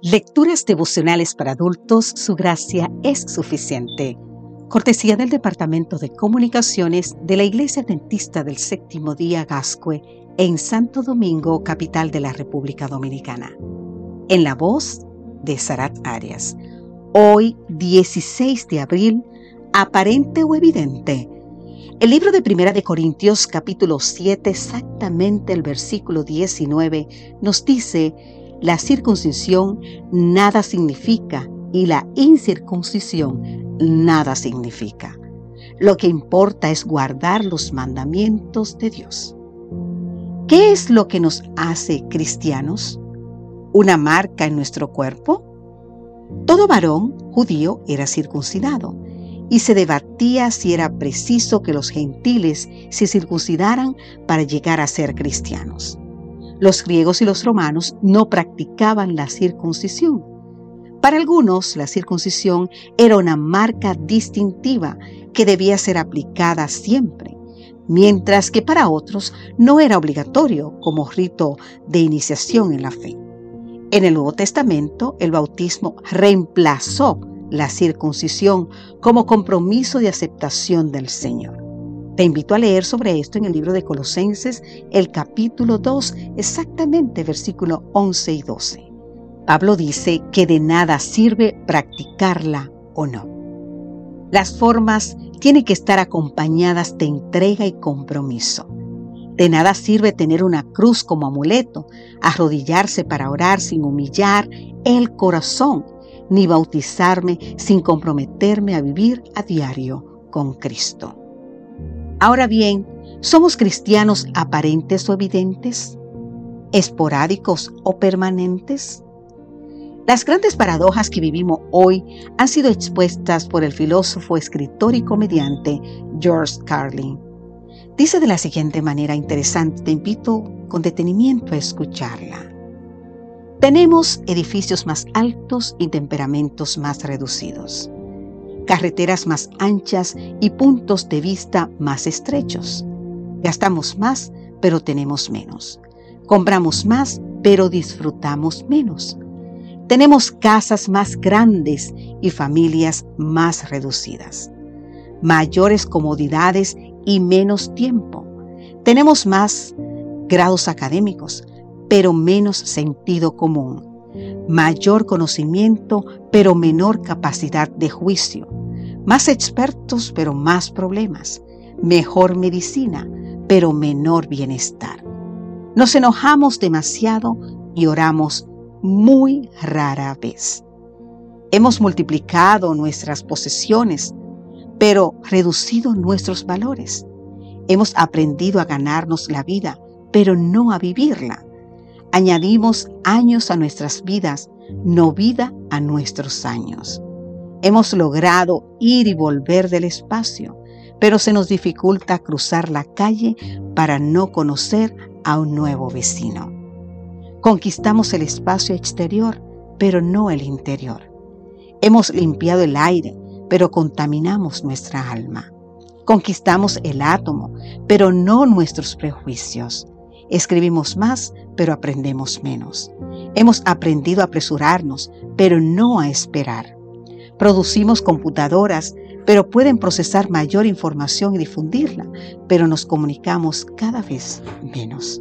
Lecturas devocionales para adultos, su gracia es suficiente. Cortesía del Departamento de Comunicaciones de la Iglesia Dentista del Séptimo Día Gascue en Santo Domingo, capital de la República Dominicana. En la voz de Sarat Arias. Hoy, 16 de abril, aparente o evidente. El libro de Primera de Corintios capítulo 7, exactamente el versículo 19, nos dice la circuncisión nada significa y la incircuncisión nada significa. Lo que importa es guardar los mandamientos de Dios. ¿Qué es lo que nos hace cristianos? ¿Una marca en nuestro cuerpo? Todo varón judío era circuncidado y se debatía si era preciso que los gentiles se circuncidaran para llegar a ser cristianos. Los griegos y los romanos no practicaban la circuncisión. Para algunos, la circuncisión era una marca distintiva que debía ser aplicada siempre, mientras que para otros no era obligatorio como rito de iniciación en la fe. En el Nuevo Testamento, el bautismo reemplazó la circuncisión como compromiso de aceptación del Señor. Te invito a leer sobre esto en el libro de Colosenses, el capítulo 2, exactamente versículo 11 y 12. Pablo dice que de nada sirve practicarla o no. Las formas tienen que estar acompañadas de entrega y compromiso. De nada sirve tener una cruz como amuleto, arrodillarse para orar sin humillar el corazón, ni bautizarme sin comprometerme a vivir a diario con Cristo. Ahora bien, ¿somos cristianos aparentes o evidentes? ¿Esporádicos o permanentes? Las grandes paradojas que vivimos hoy han sido expuestas por el filósofo, escritor y comediante George Carlin. Dice de la siguiente manera interesante, te invito con detenimiento a escucharla. Tenemos edificios más altos y temperamentos más reducidos carreteras más anchas y puntos de vista más estrechos. Gastamos más, pero tenemos menos. Compramos más, pero disfrutamos menos. Tenemos casas más grandes y familias más reducidas. Mayores comodidades y menos tiempo. Tenemos más grados académicos, pero menos sentido común. Mayor conocimiento, pero menor capacidad de juicio más expertos pero más problemas, mejor medicina pero menor bienestar. Nos enojamos demasiado y oramos muy rara vez. Hemos multiplicado nuestras posesiones, pero reducido nuestros valores. Hemos aprendido a ganarnos la vida, pero no a vivirla. Añadimos años a nuestras vidas, no vida a nuestros años. Hemos logrado ir y volver del espacio, pero se nos dificulta cruzar la calle para no conocer a un nuevo vecino. Conquistamos el espacio exterior, pero no el interior. Hemos limpiado el aire, pero contaminamos nuestra alma. Conquistamos el átomo, pero no nuestros prejuicios. Escribimos más, pero aprendemos menos. Hemos aprendido a apresurarnos, pero no a esperar. Producimos computadoras, pero pueden procesar mayor información y difundirla, pero nos comunicamos cada vez menos.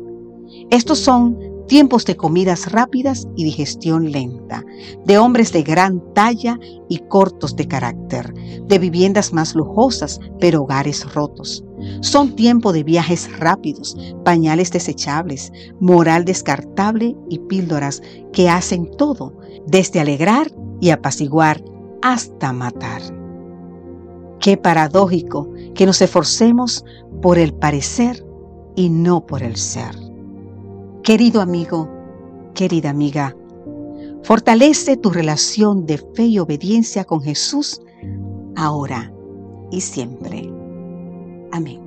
Estos son tiempos de comidas rápidas y digestión lenta, de hombres de gran talla y cortos de carácter, de viviendas más lujosas, pero hogares rotos. Son tiempos de viajes rápidos, pañales desechables, moral descartable y píldoras que hacen todo, desde alegrar y apaciguar hasta matar. Qué paradójico que nos esforcemos por el parecer y no por el ser. Querido amigo, querida amiga, fortalece tu relación de fe y obediencia con Jesús ahora y siempre. Amén.